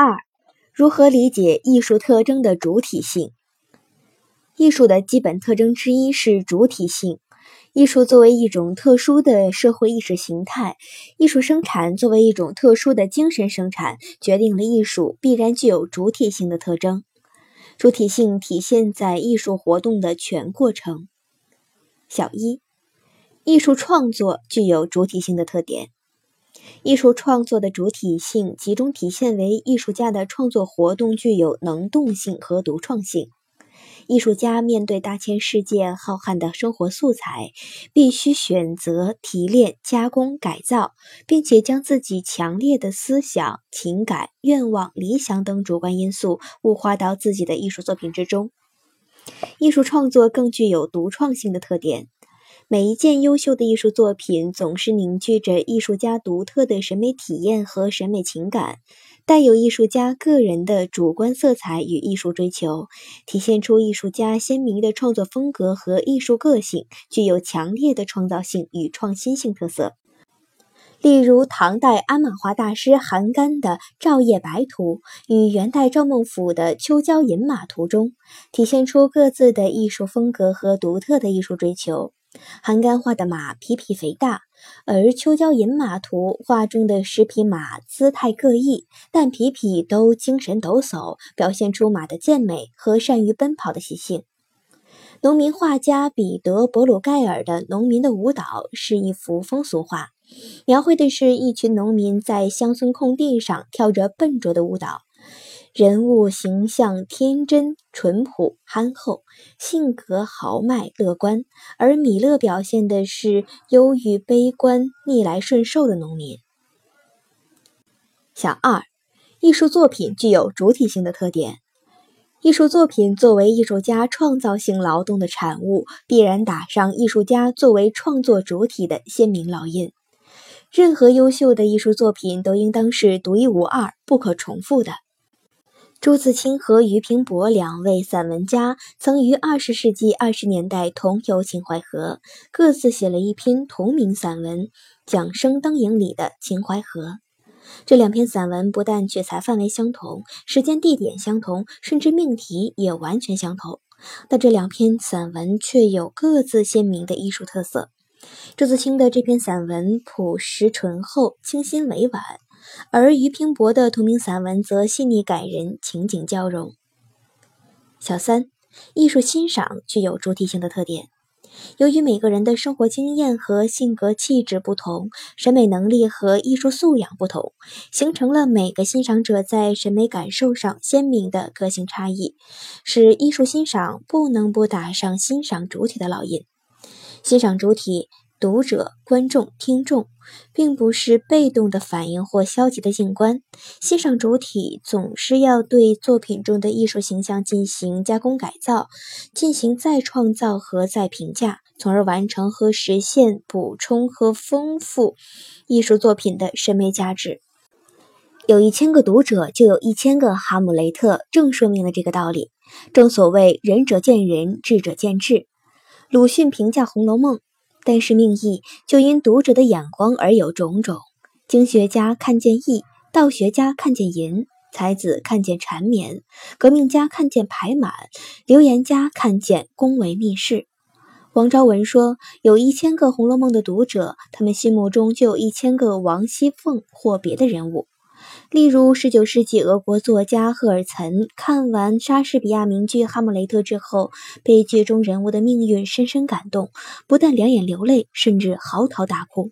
二、如何理解艺术特征的主体性？艺术的基本特征之一是主体性。艺术作为一种特殊的社会意识形态，艺术生产作为一种特殊的精神生产，决定了艺术必然具有主体性的特征。主体性体现在艺术活动的全过程。小一，艺术创作具有主体性的特点。艺术创作的主体性集中体现为艺术家的创作活动具有能动性和独创性。艺术家面对大千世界浩瀚的生活素材，必须选择、提炼、加工、改造，并且将自己强烈的思想、情感、愿望、理想等主观因素物化到自己的艺术作品之中。艺术创作更具有独创性的特点。每一件优秀的艺术作品总是凝聚着艺术家独特的审美体验和审美情感，带有艺术家个人的主观色彩与艺术追求，体现出艺术家鲜明的创作风格和艺术个性，具有强烈的创造性与创新性特色。例如，唐代鞍马画大师韩干的《照夜白图》与元代赵孟頫的《秋郊饮马图》中，体现出各自的艺术风格和独特的艺术追求。韩干画的马匹匹肥大，而《秋郊饮马图》画中的十匹马姿态各异，但匹匹都精神抖擞，表现出马的健美和善于奔跑的习性。农民画家彼得·伯鲁盖尔的《农民的舞蹈》是一幅风俗画，描绘的是一群农民在乡村空地上跳着笨拙的舞蹈。人物形象天真、淳朴、憨厚，性格豪迈、乐观，而米勒表现的是忧郁、悲观、逆来顺受的农民。小二，艺术作品具有主体性的特点。艺术作品作为艺术家创造性劳动的产物，必然打上艺术家作为创作主体的鲜明烙印。任何优秀的艺术作品都应当是独一无二、不可重复的。朱自清和俞平伯两位散文家曾于二十世纪二十年代同游秦淮河，各自写了一篇同名散文《桨声灯影里的秦淮河》。这两篇散文不但取材范围相同，时间地点相同，甚至命题也完全相同，但这两篇散文却有各自鲜明的艺术特色。朱自清的这篇散文朴实醇厚，清新委婉。而俞平伯的同名散文则细腻感人，情景交融。小三，艺术欣赏具有主体性的特点。由于每个人的生活经验和性格气质不同，审美能力和艺术素养不同，形成了每个欣赏者在审美感受上鲜明的个性差异，使艺术欣赏不能不打上欣赏主体的烙印。欣赏主体。读者、观众、听众，并不是被动的反应或消极的静观。欣赏主体总是要对作品中的艺术形象进行加工改造，进行再创造和再评价，从而完成和实现补充和丰富艺术作品的审美价值。有一千个读者，就有一千个哈姆雷特，正说明了这个道理。正所谓仁者见仁，智者见智。鲁迅评价《红楼梦》。但是命意就因读者的眼光而有种种。经学家看见义，道学家看见淫，才子看见缠绵，革命家看见排满，流言家看见宫闱秘事。王昭文说：“有一千个《红楼梦》的读者，他们心目中就有一千个王熙凤或别的人物。”例如，十九世纪俄国作家赫尔岑看完莎士比亚名剧《哈姆雷特》之后，被剧中人物的命运深深感动，不但两眼流泪，甚至嚎啕大哭。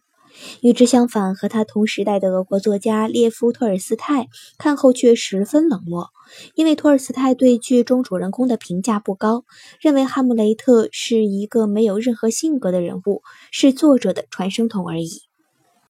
与之相反，和他同时代的俄国作家列夫·托尔斯泰看后却十分冷漠，因为托尔斯泰对剧中主人公的评价不高，认为哈姆雷特是一个没有任何性格的人物，是作者的传声筒而已。